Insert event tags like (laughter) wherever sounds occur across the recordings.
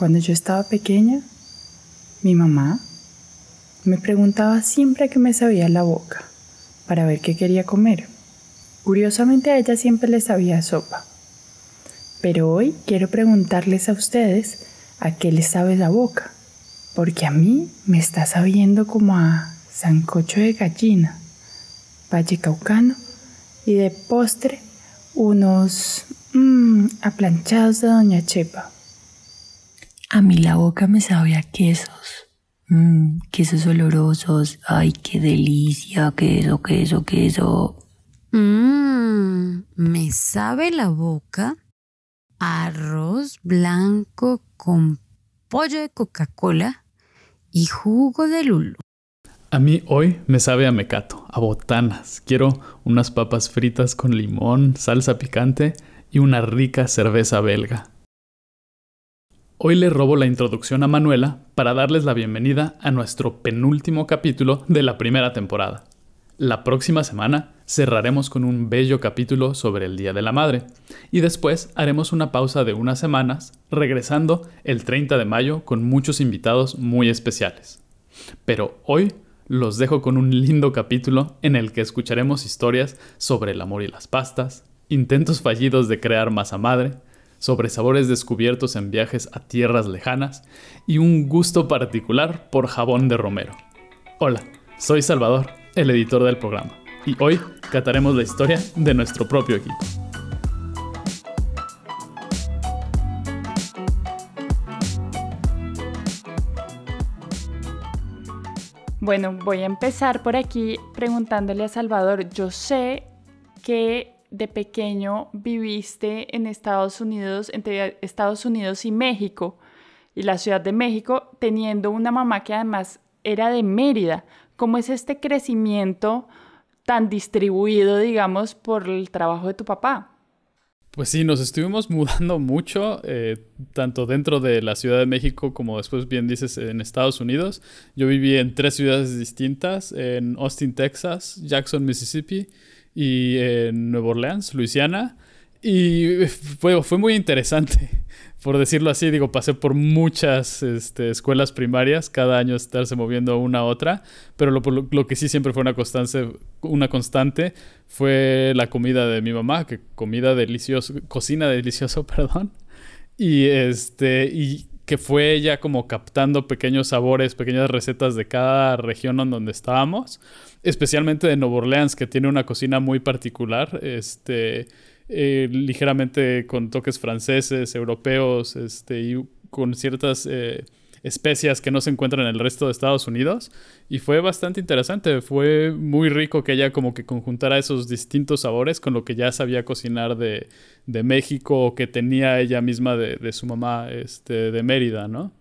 Cuando yo estaba pequeña, mi mamá me preguntaba siempre qué me sabía la boca para ver qué quería comer. Curiosamente a ella siempre le sabía sopa. Pero hoy quiero preguntarles a ustedes a qué les sabe la boca, porque a mí me está sabiendo como a sancocho de gallina, valle caucano y de postre unos mmm, aplanchados de Doña Chepa. A mí la boca me sabe a quesos. Mmm, quesos olorosos. Ay, qué delicia. Queso, queso, queso. Mmm, me sabe la boca arroz blanco con pollo de Coca-Cola y jugo de lulo. A mí hoy me sabe a mecato, a botanas. Quiero unas papas fritas con limón, salsa picante y una rica cerveza belga. Hoy le robo la introducción a Manuela para darles la bienvenida a nuestro penúltimo capítulo de la primera temporada. La próxima semana cerraremos con un bello capítulo sobre el Día de la Madre y después haremos una pausa de unas semanas, regresando el 30 de mayo con muchos invitados muy especiales. Pero hoy los dejo con un lindo capítulo en el que escucharemos historias sobre el amor y las pastas, intentos fallidos de crear masa madre, sobre sabores descubiertos en viajes a tierras lejanas y un gusto particular por jabón de romero. Hola, soy Salvador, el editor del programa, y hoy cataremos la historia de nuestro propio equipo. Bueno, voy a empezar por aquí preguntándole a Salvador. Yo sé que de pequeño viviste en Estados Unidos, entre Estados Unidos y México, y la Ciudad de México, teniendo una mamá que además era de Mérida. ¿Cómo es este crecimiento tan distribuido, digamos, por el trabajo de tu papá? Pues sí, nos estuvimos (laughs) mudando mucho, eh, tanto dentro de la Ciudad de México como después bien dices en Estados Unidos. Yo viví en tres ciudades distintas, en Austin, Texas, Jackson, Mississippi y en Nueva Orleans, Luisiana. Y fue, fue muy interesante (laughs) por decirlo así, digo, pasé por muchas este, escuelas primarias, cada año estarse moviendo una a otra, pero lo, lo, que sí siempre fue una constante, una constante fue la comida de mi mamá, que comida deliciosa, cocina delicioso, (laughs) perdón, y este, y que fue ella como captando pequeños sabores, pequeñas recetas de cada región en donde estábamos, especialmente de Nueva Orleans, que tiene una cocina muy particular, este eh, ligeramente con toques franceses, europeos, este, y con ciertas eh, especias que no se encuentran en el resto de Estados Unidos. Y fue bastante interesante, fue muy rico que ella como que conjuntara esos distintos sabores con lo que ya sabía cocinar de, de México o que tenía ella misma de, de su mamá este, de Mérida, ¿no?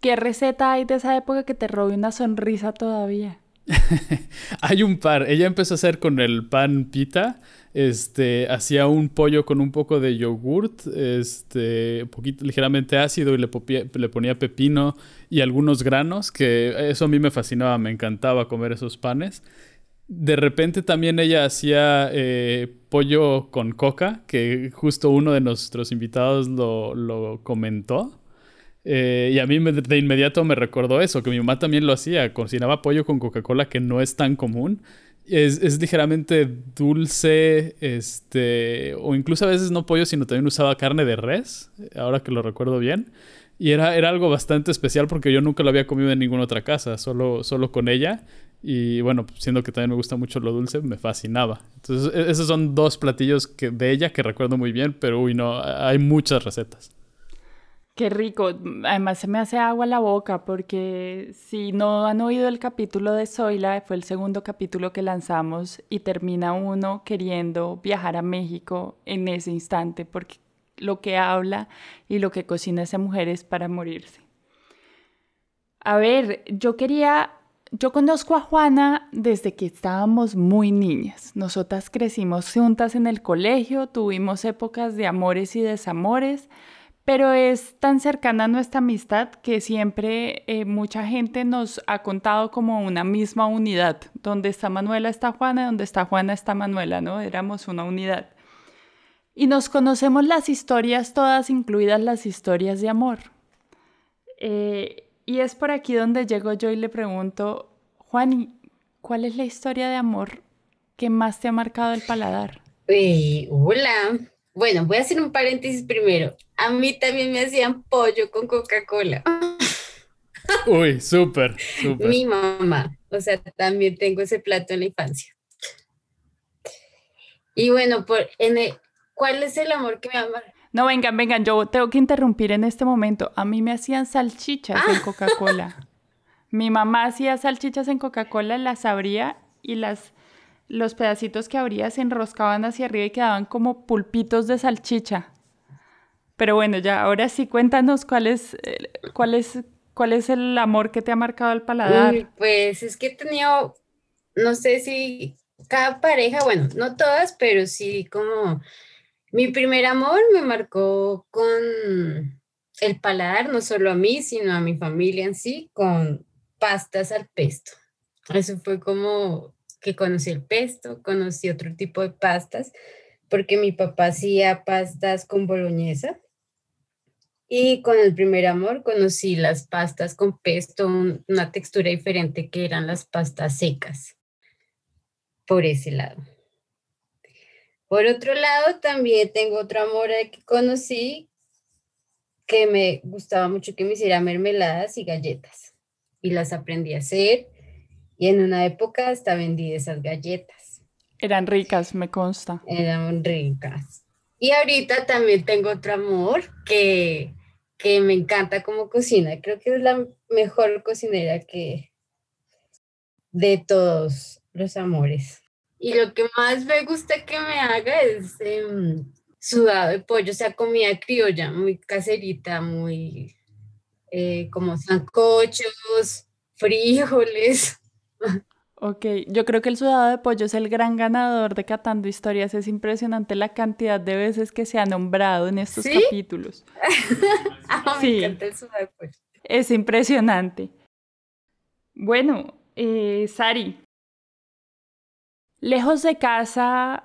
¿Qué receta hay de esa época que te robe una sonrisa todavía? (laughs) hay un par. Ella empezó a hacer con el pan pita este, hacía un pollo con un poco de yogurt, este, poquito, ligeramente ácido y le, le, ponía pepino y algunos granos, que eso a mí me fascinaba, me encantaba comer esos panes. De repente también ella hacía eh, pollo con coca, que justo uno de nuestros invitados lo, lo comentó. Eh, y a mí de inmediato me recordó eso, que mi mamá también lo hacía, cocinaba pollo con Coca-Cola, que no es tan común. Es, ligeramente dulce, este, o incluso a veces no pollo, sino también usaba carne de res, ahora que lo recuerdo bien. Y era, era algo bastante especial porque yo nunca lo había comido en ninguna otra casa, solo, solo con ella. Y bueno, siendo que también me gusta mucho lo dulce, me fascinaba. Entonces, e, esos son dos platillos que, de ella que recuerdo muy bien, pero uy, no, hay muchas recetas. Qué rico. Además se me hace agua la boca porque si no han oído el capítulo de Zoila, fue el segundo capítulo que lanzamos y termina uno queriendo viajar a México en ese instante porque lo que habla y lo que cocina esa mujer es para morirse. A ver, yo quería, yo conozco a Juana desde que estábamos muy niñas. Nosotras crecimos juntas en el colegio, tuvimos épocas de amores y desamores pero es tan cercana nuestra amistad que siempre eh, mucha gente nos ha contado como una misma unidad. Donde está Manuela está Juana, donde está Juana está Manuela, ¿no? Éramos una unidad. Y nos conocemos las historias todas, incluidas las historias de amor. Eh, y es por aquí donde llego yo y le pregunto, Juani, ¿cuál es la historia de amor que más te ha marcado el paladar? hola. Bueno, voy a hacer un paréntesis primero. A mí también me hacían pollo con Coca-Cola. (laughs) Uy, súper, súper. Mi mamá, o sea, también tengo ese plato en la infancia. Y bueno, por, en ¿cuál es el amor que me ama? No, vengan, vengan, yo tengo que interrumpir en este momento. A mí me hacían salchichas en ah. Coca-Cola. (laughs) Mi mamá hacía salchichas en Coca-Cola, las abría y las los pedacitos que abría se enroscaban hacia arriba y quedaban como pulpitos de salchicha. Pero bueno, ya ahora sí cuéntanos cuál es, eh, cuál es, cuál es el amor que te ha marcado el paladar. pues es que he tenido, no sé si cada pareja, bueno, no todas, pero sí como mi primer amor me marcó con el paladar, no solo a mí, sino a mi familia en sí, con pastas al pesto. Eso fue como que conocí el pesto, conocí otro tipo de pastas, porque mi papá hacía pastas con boloñesa. Y con el primer amor conocí las pastas con pesto, una textura diferente que eran las pastas secas, por ese lado. Por otro lado, también tengo otro amor que conocí que me gustaba mucho que me hiciera mermeladas y galletas. Y las aprendí a hacer y en una época hasta vendí esas galletas. Eran ricas, me consta. Eran ricas. Y ahorita también tengo otro amor que, que me encanta como cocina. Creo que es la mejor cocinera que de todos los amores. Y lo que más me gusta que me haga es em, sudado de pollo, o sea, comida criolla, muy caserita, muy eh, como zancochos, frijoles. Ok, yo creo que el sudado de pollo es el gran ganador de Catando Historias. Es impresionante la cantidad de veces que se ha nombrado en estos capítulos. (laughs) Ah, sí, me encanta el sudado de pollo. Es impresionante. Bueno, eh, Sari, lejos de casa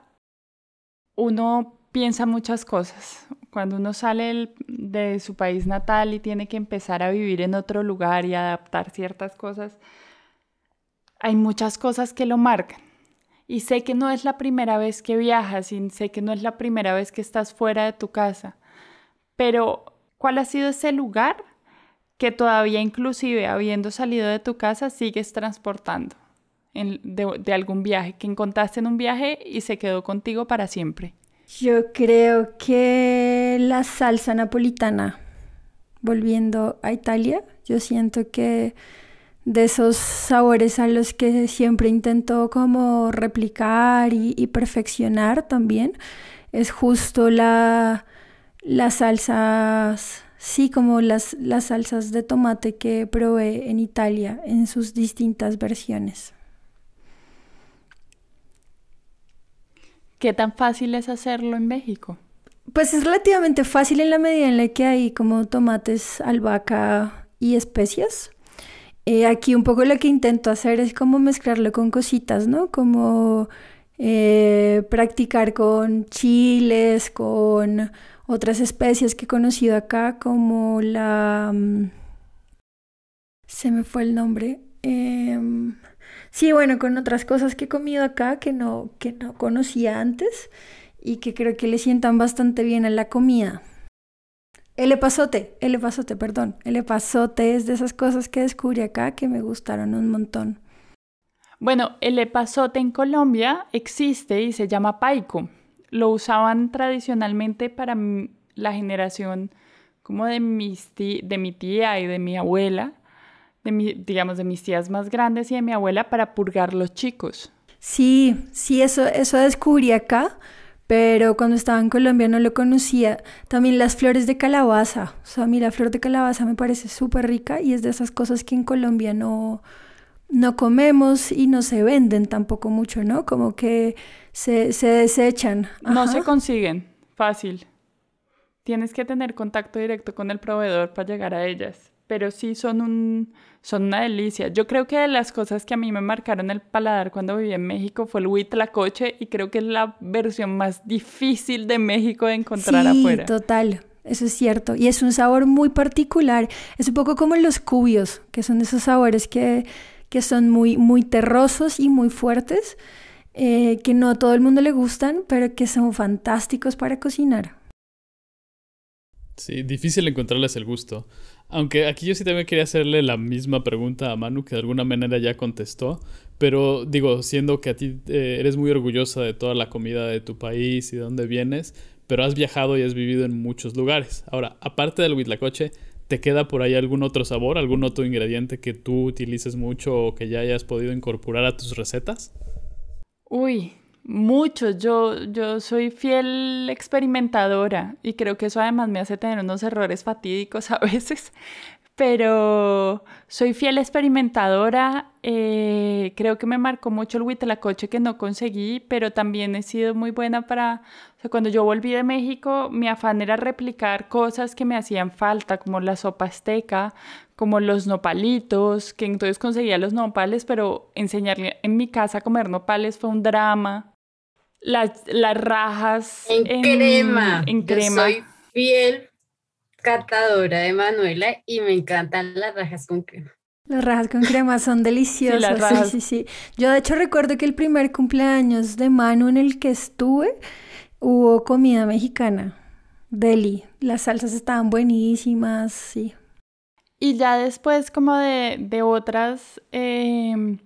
uno piensa muchas cosas. Cuando uno sale de su país natal y tiene que empezar a vivir en otro lugar y adaptar ciertas cosas, hay muchas cosas que lo marcan. Y sé que no es la primera vez que viajas y sé que no es la primera vez que estás fuera de tu casa. Pero, ¿cuál ha sido ese lugar que todavía inclusive habiendo salido de tu casa sigues transportando de, de algún viaje que encontraste en un viaje y se quedó contigo para siempre? Yo creo que la salsa napolitana, volviendo a Italia, yo siento que de esos sabores a los que siempre intento como replicar y, perfeccionar también, es justo la, las salsas, sí, como las, las salsas de tomate que probé en Italia en sus distintas versiones. ¿Qué tan fácil es hacerlo en México? Pues es relativamente fácil en la medida en la que hay como tomates, albahaca y especias. Eh, aquí un poco lo que intento hacer es como mezclarlo con cositas, ¿no? Como eh, practicar con chiles, con otras especies que he conocido acá, como la... Mm, se me fue el nombre. Em, sí, bueno, con otras cosas que he comido acá que no, que no conocía antes y que creo que le sientan bastante bien a la comida. El epazote, el epazote, perdón. El epazote es de esas cosas que descubrí acá que me gustaron un montón. Bueno, el epazote en Colombia existe y se llama paico. Lo usaban tradicionalmente para la generación como de, mis de mi tía y de mi abuela, de mi, digamos de mis tías más grandes y de mi abuela para purgar los chicos. Sí, sí, eso, eso descubrí acá pero cuando estaba en Colombia no lo conocía. También las flores de calabaza, o sea, mira, flor de calabaza me parece súper rica y es de esas cosas que en Colombia no, no comemos y no se venden tampoco mucho, ¿no? Como que se, se desechan. No se consiguen, fácil. Tienes que tener contacto directo con el proveedor para llegar a ellas. Pero sí son un, son una delicia. Yo creo que de las cosas que a mí me marcaron el paladar cuando viví en México fue el huitlacoche y creo que es la versión más difícil de México de encontrar sí, afuera. total. Eso es cierto. Y es un sabor muy particular. Es un poco como los cubios, que son esos sabores que, que son muy, muy terrosos y muy fuertes, eh, que no a todo el mundo le gustan, pero que son fantásticos para cocinar. Sí, difícil encontrarles el gusto. Aunque aquí yo sí también quería hacerle la misma pregunta a Manu, que de alguna manera ya contestó, pero digo, siendo que a ti eh, eres muy orgullosa de toda la comida de tu país y de dónde vienes, pero has viajado y has vivido en muchos lugares. Ahora, aparte del huitlacoche, ¿te queda por ahí algún otro sabor, algún otro ingrediente que tú utilices mucho o que ya hayas podido incorporar a tus recetas? Uy, muchos. Yo, yo soy fiel experimentadora y creo que eso además me hace tener unos errores fatídicos a (laughs) veces. Pero soy fiel experimentadora. eh, creo que me marcó mucho el huitlacoche que no conseguí, pero también he sido muy buena para... Cuando yo volví de México, mi afán era replicar cosas que me hacían falta, como la sopa azteca, como los nopalitos, que entonces conseguía los nopales, pero enseñarle en mi casa a comer nopales fue un drama. Las, las rajas En, crema. En Yo crema. soy fiel catadora de Manuela y me encantan las rajas con crema. Las rajas con crema son (laughs) deliciosas. Sí, rajas. sí, sí, Yo de hecho recuerdo que el primer cumpleaños de Manu en el que estuve hubo comida mexicana. Deli. Las salsas estaban buenísimas, sí. Y ya después como de, de otras em,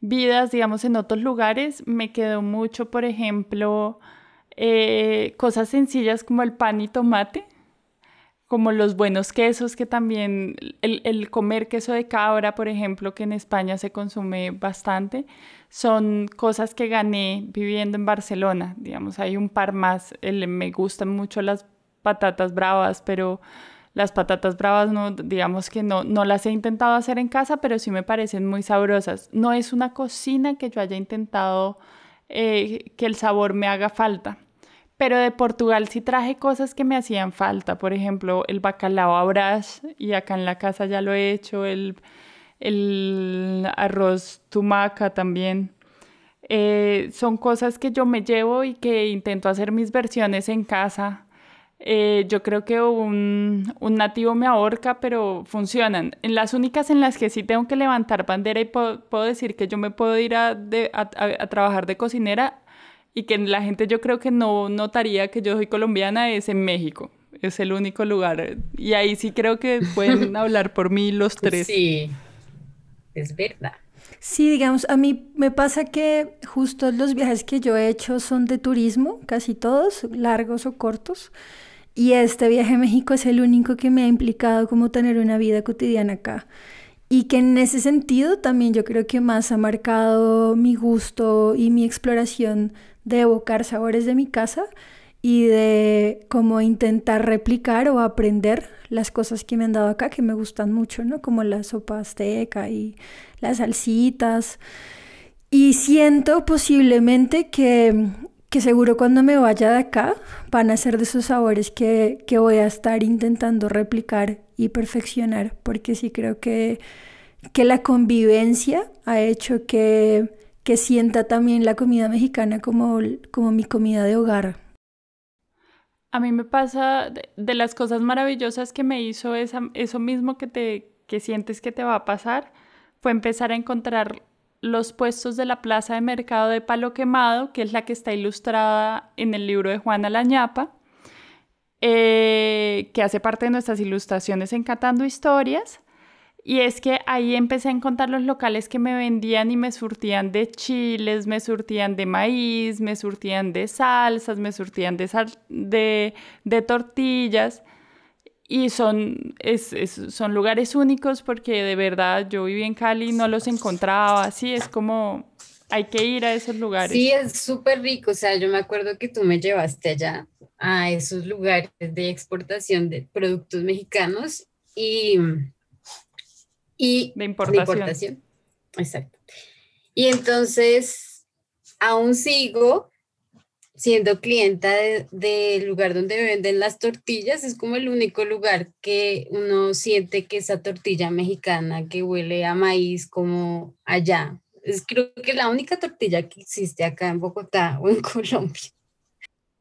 vidas, digamos, en otros lugares, me quedó mucho, por ejemplo, eh, cosas sencillas como el pan y tomate, como los buenos quesos, que también el, el comer queso de cabra, por ejemplo, que en España se consume bastante, son cosas que gané viviendo en Barcelona. Digamos, hay un par más. Me gustan mucho las patatas bravas, pero las patatas bravas no, digamos que no, no las he intentado hacer en casa, pero sí me parecen muy sabrosas. No es una cocina que yo haya intentado eh, que el sabor me haga falta. Pero de Portugal sí traje cosas que me hacían falta. Por ejemplo, el bacalao a brás, y acá en la casa ya lo he hecho, el, el arroz tumaca también. Eh, son cosas que yo me llevo y que intento hacer mis versiones en casa. Eh, yo creo que un, un nativo me ahorca, pero funcionan. En las únicas en las que sí tengo que levantar bandera y puedo, puedo decir que yo me puedo ir a, de- a- a- a trabajar de cocinera y que la gente yo creo que no notaría que yo soy colombiana es en México. Es el único lugar. Y ahí sí creo que pueden (laughs) hablar por mí los tres. Sí, es verdad. Sí, digamos, a mí me pasa que justo los viajes que yo he hecho son de turismo, casi todos, largos o cortos. Y este viaje a México es el único que me ha implicado como tener una vida cotidiana acá. Y que en ese sentido también yo creo que más ha marcado mi gusto y mi exploración de evocar sabores de mi casa y de como intentar replicar o aprender las cosas que me han dado acá que me gustan mucho, ¿no? Como la sopa azteca y las salsitas. Y siento posiblemente que, que seguro cuando me vaya de acá van a ser de esos sabores que, que voy a estar intentando replicar y perfeccionar, porque sí creo que, que la convivencia ha hecho que, que sienta también la comida mexicana como, como mi comida de hogar. A mí me pasa de, las cosas maravillosas que me hizo esa, eso mismo que te que sientes que te va a pasar fue empezar a encontrar los puestos de la plaza de mercado de Palo Quemado, que es la que está ilustrada en el libro de Juana Lañapa, eh, que hace parte de nuestras ilustraciones en Catando Historias. Y es que ahí empecé a encontrar los locales que me vendían y me surtían de chiles, me surtían de maíz, me surtían de salsas, me surtían de, sal de, de tortillas. Y son, es, es, son lugares únicos porque de verdad yo viví en Cali y no los encontraba. Así es como hay que ir a esos lugares. Sí, es súper rico. O sea, yo me acuerdo que tú me llevaste allá a esos lugares de exportación de productos mexicanos y, y de importación. de importación. Exacto. Y entonces aún sigo siendo clienta del lugar donde venden las tortillas, es como el único lugar que uno siente que esa tortilla mexicana que huele a maíz como allá. Es creo que la única tortilla que existe acá en Bogotá o en (laughs) Colombia.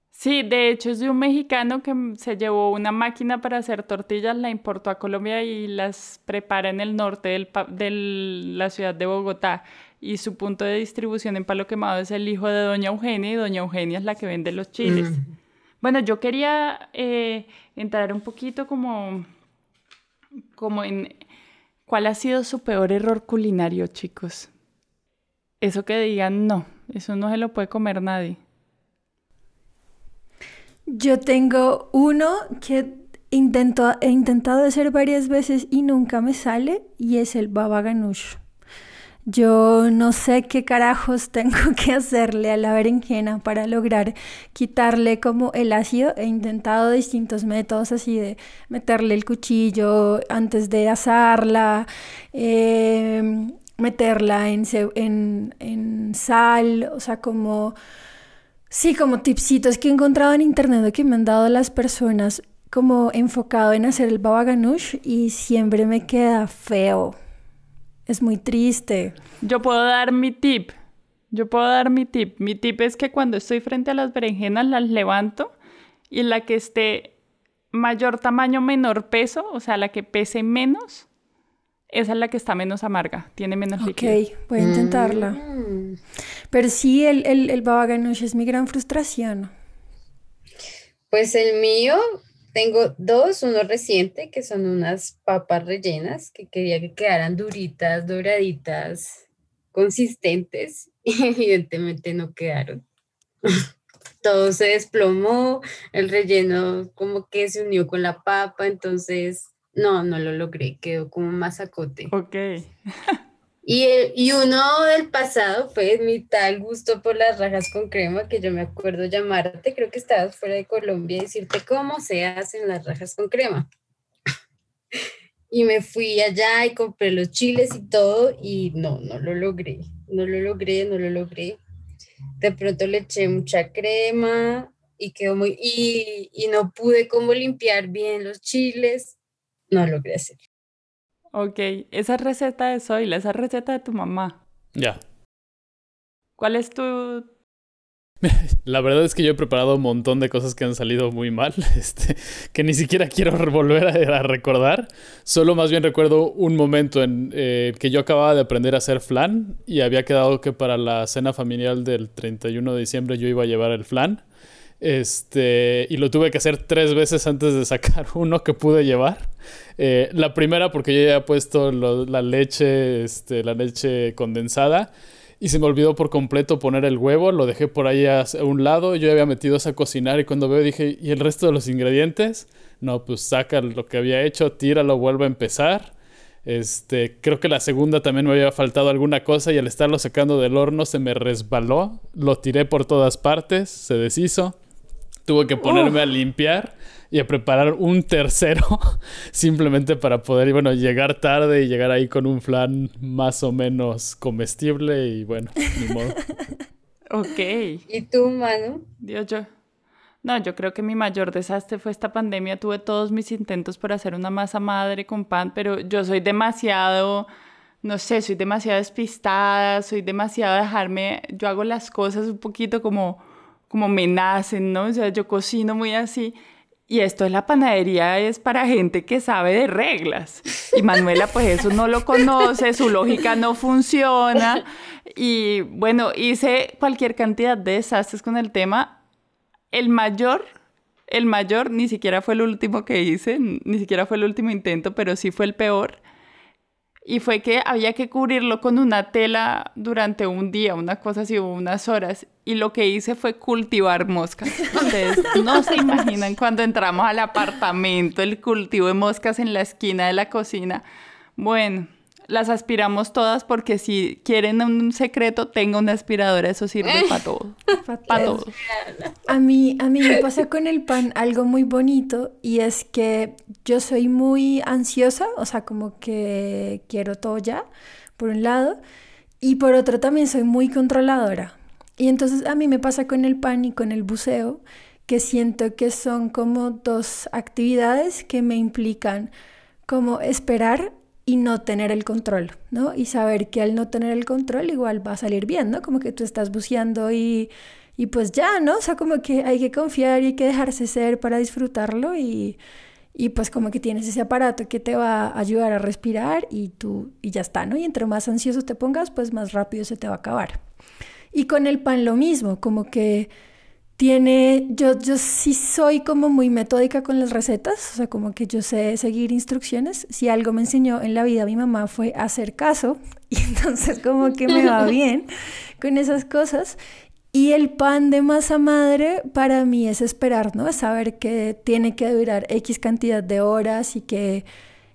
Sí, de hecho es de un mexicano que se llevó una máquina para hacer tortillas, la importó a Colombia y las prepara en el norte de la ciudad de Bogotá y su punto de distribución en Palo Quemado es el hijo de Doña Eugenia y Doña Eugenia es la que vende los chiles. Bueno, yo quería eh, entrar un poquito como, como en cuál ha sido su peor error culinario, chicos. Eso que digan, no, eso no se lo puede comer nadie. Yo tengo uno que intento, he intentado hacer varias veces y nunca me sale y es el baba ganoush. Yo no sé qué carajos (laughs) tengo que hacerle a la berenjena para lograr quitarle como el ácido. He intentado distintos métodos así de meterle el cuchillo antes de asarla, em, meterla en, en, sal, o sea, como... Sí, como tipsitos que he encontrado en internet que me han dado las personas como enfocado en hacer el baba ganoush y siempre me queda feo. Es muy triste. Yo puedo dar mi tip. Yo puedo dar mi tip. Mi tip es que cuando estoy frente a las berenjenas las levanto y la que esté mayor tamaño, menor peso, o sea, la que pese menos, esa es la que está menos amarga, tiene menos líquido. Ok, voy a intentarla. Mm. Pero sí, el, el, el baba es mi gran frustración. Pues el mío tengo dos, uno reciente, que son unas papas rellenas que quería que quedaran duritas, doraditas, consistentes, (laughs) y evidentemente no quedaron. (laughs) Todo se desplomó, el relleno como que se unió con la papa, entonces no, no lo logré, quedó como masacote. Ok. (laughs) Y, y, uno del pasado fue mi tal gusto por las rajas con crema, que yo me acuerdo llamarte, creo que estabas fuera de Colombia, y decirte cómo se hacen las rajas con crema. (laughs) y me fui allá y compré los chiles y todo, y no, no lo logré, no lo logré, no lo logré. De pronto le eché mucha crema y quedó muy, y, y no pude como limpiar bien los chiles, no logré hacer. Ok, esa receta de Zoila, esa receta de tu mamá. Ya. ¿Cuál es tu...? (laughs) La verdad es que yo he preparado un montón de cosas que han salido muy mal, (laughs) este, que ni siquiera (laughs) quiero volver a, recordar. Solo más bien recuerdo un momento en eh, que yo acababa de aprender a hacer flan y había quedado que para la cena familiar del 31 de diciembre yo iba a llevar el flan. Este, y lo tuve que hacer tres veces antes de sacar (laughs) uno que pude llevar. Eh, la primera porque yo ya había puesto la leche, este, la leche condensada. Y se me olvidó por completo poner el huevo, lo dejé por ahí a un lado, yo había metido eso a cocinar y cuando veo dije, ¿y el resto de los ingredientes? No, pues saca lo que había hecho, tíralo, vuelve a empezar. Este, creo que la segunda también me había faltado alguna cosa y al estarlo sacando del horno se me resbaló, lo tiré por todas partes, se deshizo. Tuve que ponerme a limpiar y a preparar un tercero (laughs) simplemente para poder, bueno, llegar tarde y llegar ahí con un flan más o menos comestible y bueno, ni modo. (laughs) ok. ¿Y tú, Manu? Dios, yo. No, yo creo que mi mayor desastre fue esta pandemia. Tuve todos mis intentos por hacer una masa madre con pan, pero yo soy demasiado, no sé, soy demasiado despistada, soy demasiado dejarme, yo hago las cosas un poquito como como me nacen, ¿no? O sea, yo cocino muy así. Y esto de la panadería es para gente que sabe de reglas. Y Manuela, pues eso no lo conoce, su lógica no funciona. Y bueno, hice cualquier cantidad de desastres con el tema. El mayor, el mayor ni siquiera fue el último que hice, ni siquiera fue el último intento, pero sí fue el peor y fue que había que cubrirlo con una tela durante un día, una cosa así, unas horas. Y lo que hice fue cultivar moscas. Ustedes (laughs) no se imaginan cuando entramos al apartamento, el cultivo de moscas en la esquina de la cocina. Bueno, las aspiramos todas porque si quieren un secreto, tenga una aspiradora, eso sirve para todo. (laughs) para todo. A mí, a mí me pasa con el pan algo muy bonito y es que yo soy muy ansiosa, o sea, como que quiero todo ya, por un lado, y por otro también soy muy controladora. Y entonces a mí me pasa con el pan y con el buceo, que siento que son como dos actividades que me implican como esperar y no tener el control, ¿no? Y saber que al no tener el control igual va a salir bien, ¿no? Como que tú estás buceando y, y pues ya, ¿no? O sea, como que hay que confiar y hay que dejarse ser para disfrutarlo y, y pues como que tienes ese aparato que te va a ayudar a respirar y tú y ya está, ¿no? Y entre más ansioso te pongas, pues más rápido se te va a acabar. Y con el pan lo mismo, como que tiene, yo, yo sí soy como muy metódica con las recetas, o sea, como que yo sé seguir instrucciones. Si algo me enseñó en la vida mi mamá fue hacer caso, (laughs) y entonces como que me va (laughs) bien con esas cosas. Y el pan de masa madre para mí es esperar, ¿no? Es saber que tiene que durar X cantidad de horas y que,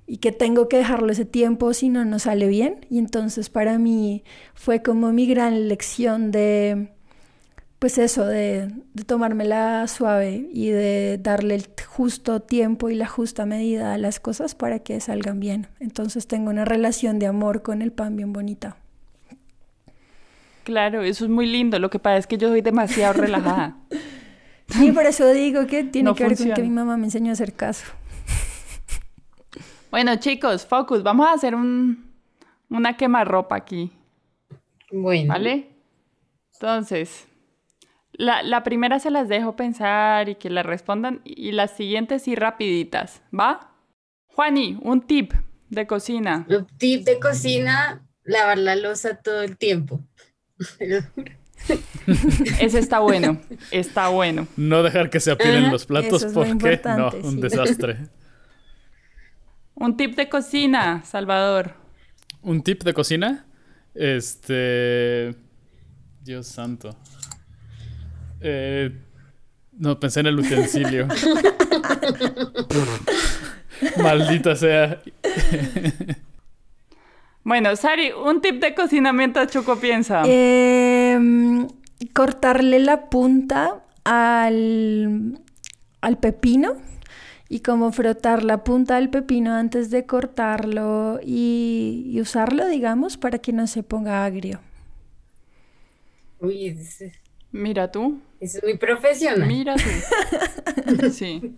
y que tengo que dejarlo ese tiempo, si no, no sale bien. Y entonces para mí fue como mi gran lección de, pues eso, de, de tomármela suave y de darle el justo tiempo y la justa medida a las cosas para que salgan bien. Entonces tengo una relación de amor con el pan bien bonita. Claro, eso es muy lindo. Lo que pasa es que yo soy demasiado relajada. (laughs) Sí, por eso digo que tiene que ver con que mi mamá me enseñó a hacer caso. Bueno, chicos, focus. Vamos a hacer un, una quemarropa aquí. Bueno. ¿Vale? Entonces, la, la, primera se las dejo pensar y que la respondan y las siguientes sí rapiditas, ¿va? Juani, un tip de cocina. Un tip de cocina, lavar la losa todo el tiempo. Ese está bueno, está bueno. No dejar que se apilen los platos porque no, un desastre. Un tip de cocina, Salvador. Un tip de cocina, este, Dios santo. Eh, no, pensé en el utensilio. (laughs) Maldita sea. Bueno, Sari, un tip de cocina mientras Choco piensa. Eh, cortarle la punta al, al pepino y como frotar la punta del pepino antes de cortarlo y, y usarlo, digamos, para que no se ponga agrio. Uy, Mira tú. es muy profesional. Mira tú. (laughs) Sí.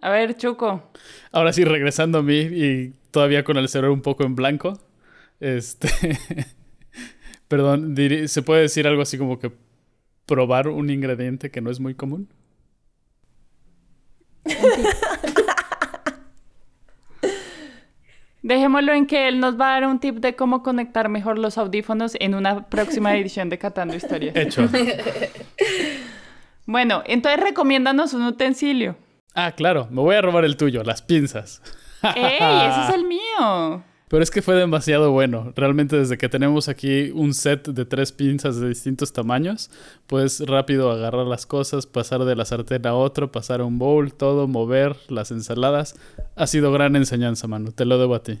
A ver, Choco. Ahora sí, regresando a mí y todavía con el cerebro un poco en blanco. Este. (laughs) Perdón, ¿se puede decir algo así como que probar un ingrediente que no es muy común? Dejémoslo en que él nos va a dar un tip de cómo conectar mejor los audífonos en una próxima (laughs) edición de Catando Historias. Hecho. (laughs) Bueno, entonces recomiéndanos un utensilio. Ah, claro, me voy a robar el tuyo, las pinzas. ¡Ey! Ese es el (laughs) mío. Pero es que fue demasiado bueno. Realmente desde que tenemos aquí un set de tres pinzas de distintos tamaños, puedes rápido agarrar las cosas, pasar de la sartén a otro, pasar a un bowl, todo, mover las ensaladas. Ha sido gran enseñanza, Manu. Te lo debo a ti.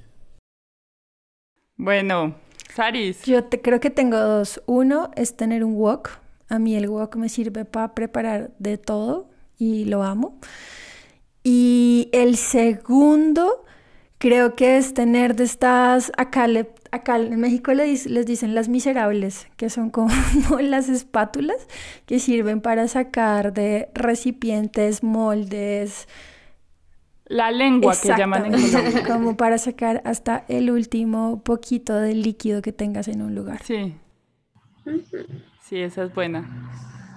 Bueno, Saris. Yo te, creo que tengo dos. Uno es tener un wok. A mí el wok me sirve para preparar de todo y lo amo. Y el segundo creo que es tener de estas, acá, le- acá en México le dis- les dicen las miserables, que son (laughs) como las espátulas que sirven para sacar de recipientes, moldes, La lengua que llaman en Colombia. como para sacar hasta el último poquito de líquido que tengas en un lugar. Sí. Sí, esa es buena.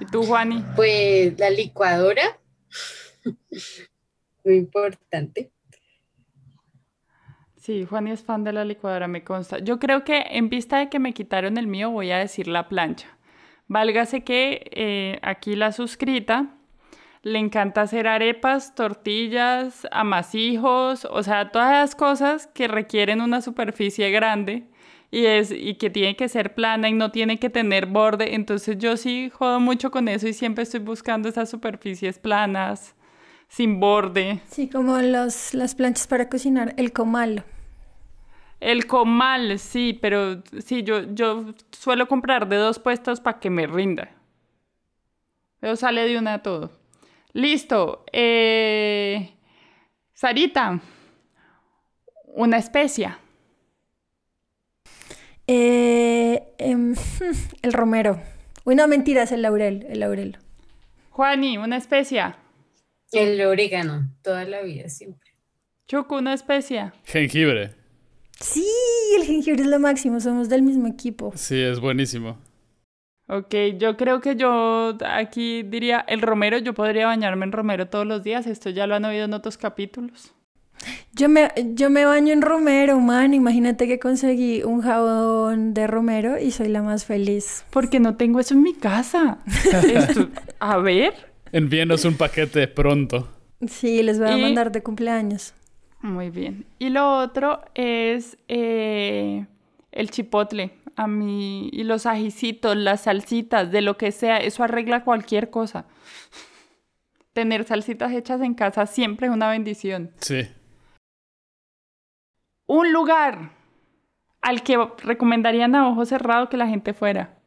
¿Y tú, Juani? Pues la licuadora, (laughs) muy importante. Sí, Juani es fan de la licuadora, me consta. Yo creo que en vista de que me quitaron el mío, voy a decir la plancha. Válgase que eh, aquí la suscrita le encanta hacer arepas, tortillas, amasijos, o sea, todas las cosas que requieren una superficie grande y, es, y que tiene que ser plana y no tiene que tener borde. Entonces yo sí jodo mucho con eso y siempre estoy buscando esas superficies planas, sin borde. Sí, como los, las planchas para cocinar, el comal. El comal, sí, pero sí, yo, yo suelo comprar de dos puestos para que me rinda. Pero sale de una todo. Listo. Eh, Sarita, una especia. Eh, Em, (laughs) el romero. Uy, no, mentiras, el laurel, el laurel. Juani, una especia. El orégano, toda la vida, siempre. Chucu, una especia. Jengibre. Sí, el jengibre es lo máximo, somos del mismo equipo. Sí, es buenísimo. Ok, yo creo que yo aquí diría el romero, yo podría bañarme en romero todos los días, esto ya lo han oído en otros capítulos. Yo me, yo me baño en romero, man. Imagínate que conseguí un jabón de romero y soy la más feliz. Porque no tengo eso en mi casa. (laughs) Esto- a ver. Envíenos un paquete pronto. Sí, les voy a Y- mandar de cumpleaños. Muy bien. Y lo otro es eh, el chipotle. A mí, y los ajicitos, las salsitas, de lo que sea, eso arregla cualquier cosa. Tener salsitas hechas en casa siempre es una bendición. Sí. Un lugar al que recomendarían a ojo cerrado que la gente fuera.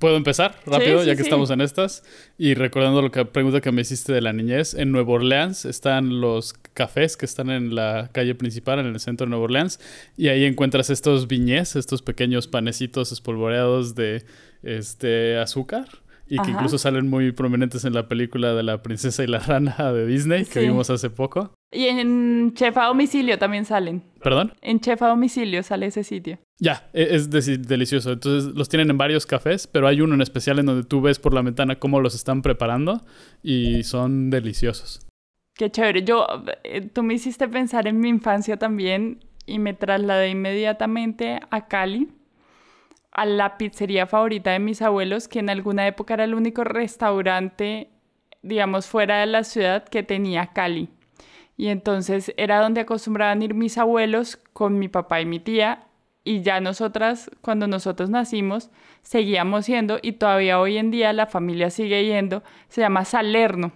¿Puedo empezar rápido, sí, ya que sí. estamos en estas? Y recordando la pregunta que me hiciste de la niñez, en Nueva Orleans están los cafés que están en la calle principal, en el centro de Nueva Orleans, y ahí encuentras estos viñés, estos pequeños panecitos espolvoreados de este azúcar, y que incluso salen muy prominentes en la película de la princesa y la rana de Disney, que Sí. vimos hace poco. Y en Chef a domicilio también salen. ¿Perdón? En Chef a domicilio sale ese sitio. Ya, e- es deci- delicioso. Entonces los tienen en varios cafés, pero hay uno en especial en donde tú ves por la ventana cómo los están preparando y son deliciosos. Qué chévere. Yo, eh, tú me hiciste pensar en mi infancia también y me trasladé inmediatamente a Cali, a la pizzería favorita de mis abuelos, que en alguna época era el único restaurante, digamos, fuera de la ciudad que tenía Cali. Y entonces era donde acostumbraban ir mis abuelos con mi papá y mi tía. Y ya nosotras, cuando nosotros nacimos, seguíamos yendo y todavía hoy en día la familia sigue yendo. Se llama Salerno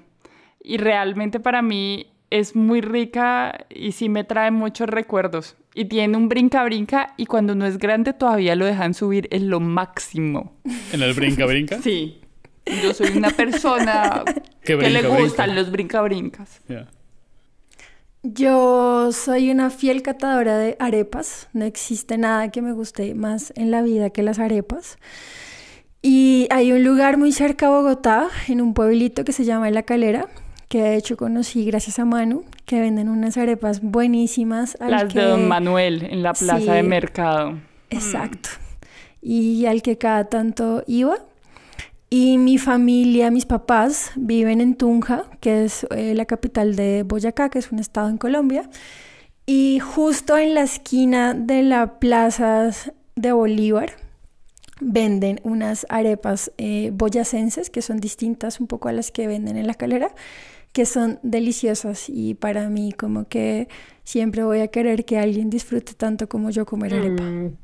y realmente para mí es muy rica y sí me trae muchos recuerdos. Y tiene un brinca-brinca y cuando uno es grande todavía lo dejan subir, es lo máximo. En el brinca brinca. Sí, yo soy una persona Que le gustan brinca. los brinca-brincas. Yo soy una fiel catadora de arepas. No existe nada que me guste más en la vida que las arepas. Y hay un lugar muy cerca a Bogotá, en un pueblito que se llama La Calera, que de hecho conocí gracias a Manu, que venden unas arepas buenísimas. al Las de Don que- Manuel en la plaza Sí. de mercado. Exacto. Y al que cada tanto iba. Y mi familia, mis papás, viven en Tunja, que es eh, la capital de Boyacá, que es un estado en Colombia. Y justo en la esquina de la plaza de Bolívar venden unas arepas eh, boyacenses, que son distintas un poco a las que venden en la calera, que son deliciosas. Y para mí como que siempre voy a querer que alguien disfrute tanto como yo comer arepa. Mm,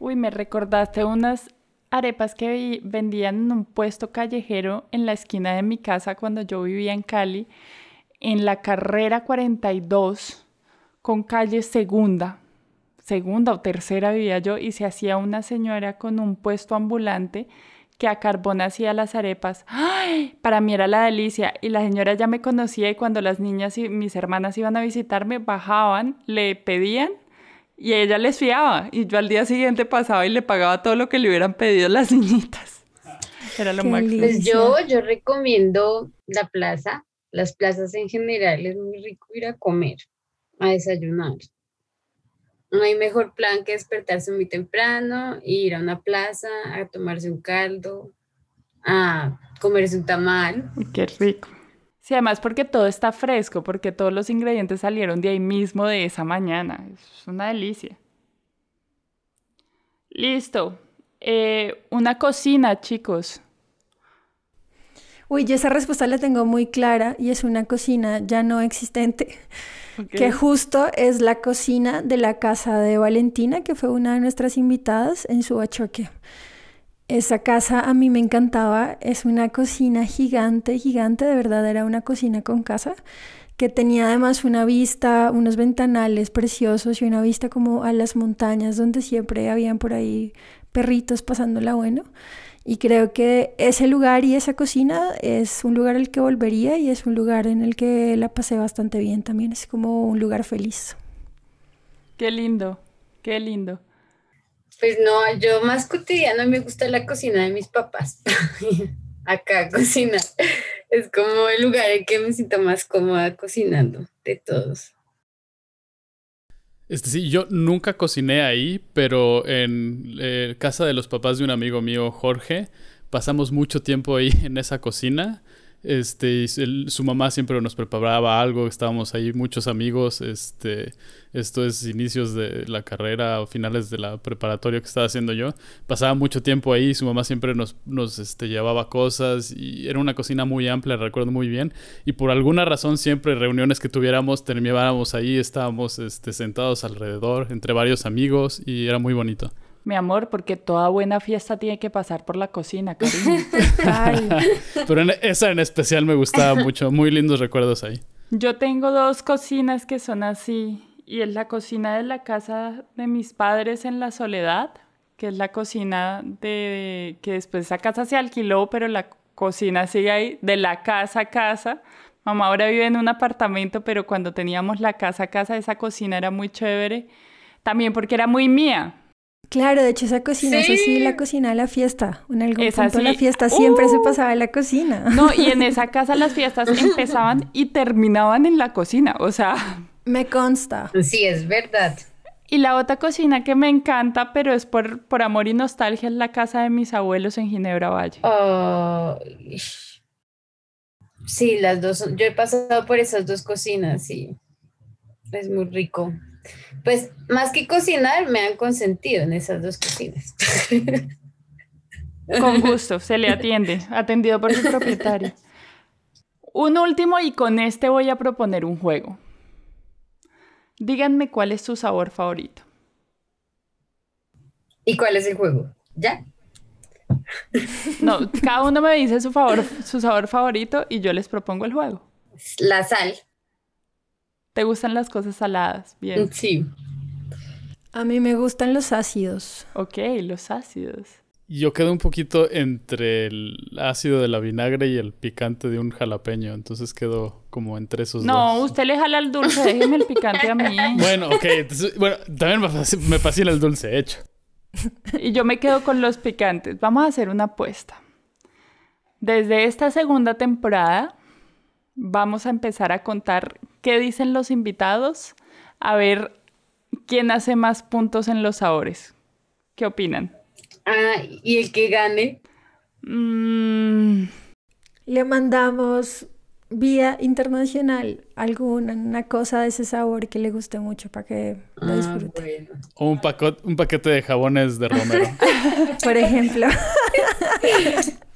Uy, me recordaste unas arepas que vi- vendían en un puesto callejero en la esquina de mi casa cuando yo vivía en Cali, en la carrera 42, con calle segunda, segunda o tercera vivía yo, y se hacía una señora con un puesto ambulante que a carbón hacía las arepas. ¡Ay! Para mí era la delicia. Y la señora ya me conocía y cuando las niñas y mis hermanas iban a visitarme, bajaban, le pedían y ella les fiaba. Y yo al día siguiente pasaba y le pagaba todo lo que le hubieran pedido las (laughs) niñitas. Era lo Qué máximo. lindo. Pues yo, yo recomiendo la plaza, las plazas en general, es muy rico ir a comer, a desayunar. No hay mejor plan que despertarse muy temprano, ir a una plaza, a tomarse un caldo, a comerse un tamal. Qué rico. Sí, además porque todo está fresco, porque todos los ingredientes salieron de ahí mismo de esa mañana. Es una delicia. Listo. Eh, una cocina, chicos. Uy, yo esa respuesta la tengo muy clara y es una cocina ya no existente, que justo es la cocina de la casa de Valentina, que fue una de nuestras invitadas en su bachoque. Esa casa a mí me encantaba, es una cocina gigante, gigante, de verdad era una cocina con casa, que tenía además una vista, unos ventanales preciosos y una vista como a las montañas donde siempre habían por ahí perritos pasándola bueno. Y creo que ese lugar y esa cocina es un lugar al que volvería y es un lugar en el que la pasé bastante bien también. Es como un lugar feliz. Qué lindo, qué lindo. Pues no, yo más cotidiano me gusta la cocina de mis papás. (laughs) Acá cocinar. Es como el lugar en que me siento más cómoda cocinando de todos. Este sí, yo nunca cociné ahí, pero en eh, casa de los papás de un amigo mío, Jorge, pasamos mucho tiempo ahí en esa cocina este, su mamá siempre nos preparaba algo, estábamos ahí muchos amigos, este, esto es inicios de la carrera o finales de la preparatoria que estaba haciendo yo. Pasaba mucho tiempo ahí, su mamá siempre nos, nos este, llevaba cosas y era una cocina muy amplia, recuerdo muy bien. Y por alguna razón siempre reuniones que tuviéramos terminábamos ahí, estábamos este, sentados alrededor entre varios amigos y era muy bonito. Mi amor, porque toda buena fiesta tiene que pasar por la cocina, cariño. (laughs) Pero esa en especial me gustaba mucho. Muy lindos recuerdos ahí. Yo tengo dos cocinas que son así. Y es la cocina de la casa de mis padres en la soledad, que es la cocina de que después esa casa se alquiló, pero la cocina sigue ahí, de la casa a casa. Mamá ahora vive en un apartamento, pero cuando teníamos la casa a casa, esa cocina era muy chévere. También porque era muy mía. Claro, de hecho esa cocina es así la cocina de la fiesta. En algún punto la fiesta siempre se ¡Uh! pasaba en la cocina. No, y en (laughs) esa casa las fiestas empezaban y terminaban en la cocina, o sea... Me consta. Sí, es verdad. Y la otra cocina que me encanta, pero es por, por amor y nostalgia, es la casa de mis abuelos en Ginebra Valle. sí, las dos. Yo he pasado por esas dos cocinas y es muy rico. Pues más que cocinar, me han consentido en esas dos cocinas. (laughs) Con gusto, se le atiende, atendido por su propietario. Un último y con este voy a proponer un juego. Díganme cuál es su sabor favorito. ¿Y cuál es el juego? ¿Ya? No, cada uno me dice su, favor, su sabor favorito y yo les propongo el juego. La sal. ¿Te gustan las cosas saladas? Bien. Sí. A mí me gustan los ácidos. Ok, los ácidos. Yo quedo un poquito entre el ácido de la vinagre y el picante de un jalapeño, entonces quedo como entre esos no, dos. No, usted le jala el dulce, déjeme el picante a mí. (laughs) (laughs) Bueno, ok, bueno, también me fascina el dulce, hecho. Y yo me quedo con los picantes. Vamos a hacer una apuesta. Desde esta segunda temporada vamos a empezar a contar qué dicen los invitados, a ver quién hace más puntos en los sabores. ¿Qué opinan? Ah, ¿y el que gane? Mm. Le mandamos vía internacional alguna cosa de ese sabor que le guste mucho para que lo ah, disfrute. O un, un paquete de jabones de romero. (laughs) Por ejemplo. (laughs)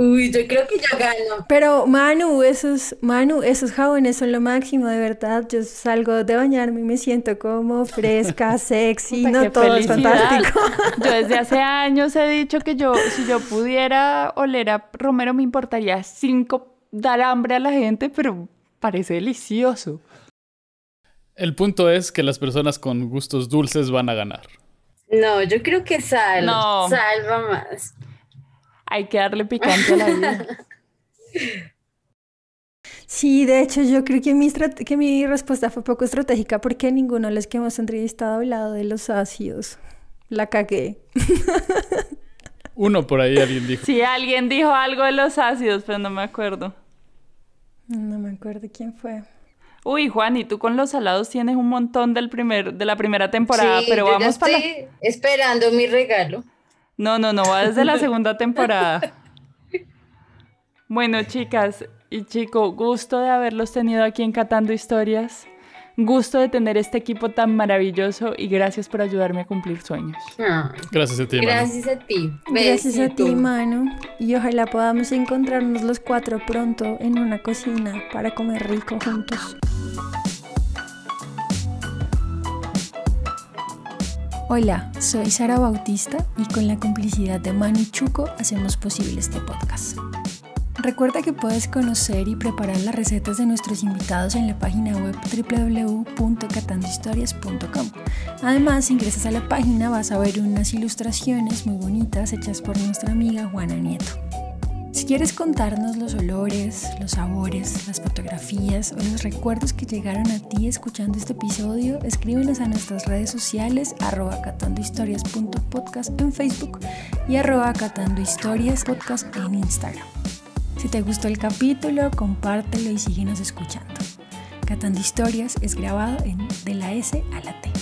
Uy, yo creo que yo gano. Pero Manu, esos, Manu, esos jabones son lo máximo, de verdad. Yo salgo de bañarme y me siento como fresca, (laughs) sexy, no todo es fantástico. (laughs) Yo desde hace años he dicho que yo, si yo pudiera oler a Romero, me importaría cinco dar hambre a la gente, pero parece delicioso. El punto es que las personas con gustos dulces van a ganar. No, yo creo que sal. No. Salva más. Hay que darle picante a la vida. (laughs) Sí, de hecho yo creo que mi, que mi respuesta fue poco estratégica porque ninguno de los que hemos entrevistado ha hablado de los ácidos. La cagué. Uno por ahí alguien dijo. Sí, alguien dijo algo de los ácidos, pero no me acuerdo. No me acuerdo quién fue. Uy, Juan, y tú con los salados tienes un montón del primer, de la primera temporada, pero vamos para. Estoy esperando mi regalo. No, no, no, va desde la (laughs) segunda temporada. Bueno, chicas y chico, gusto de haberlos tenido aquí en Catando Historias. Gusto de tener este equipo tan maravilloso y gracias por ayudarme a cumplir sueños. gracias a ti, Gracias a ti. Gracias a ti, Manu. Y ojalá podamos encontrarnos los cuatro pronto en una cocina para comer rico juntos. Hola, soy Sara Bautista y con la complicidad de Manu Chuco hacemos posible este podcast. Recuerda que puedes conocer y preparar las recetas de nuestros invitados en la página web www.catandohistorias.com. Además, si ingresas a la página vas a ver unas ilustraciones muy bonitas hechas por nuestra amiga Juana Nieto quieres contarnos los olores, los sabores, las fotografías o los recuerdos que llegaron a ti escuchando este episodio, escríbenos a nuestras redes sociales arroba catandohistorias.podcast en Facebook y arroba catandohistoriaspodcast en Instagram. Si te gustó el capítulo, compártelo y síguenos escuchando. Catando Historias es grabado en de la S a la T.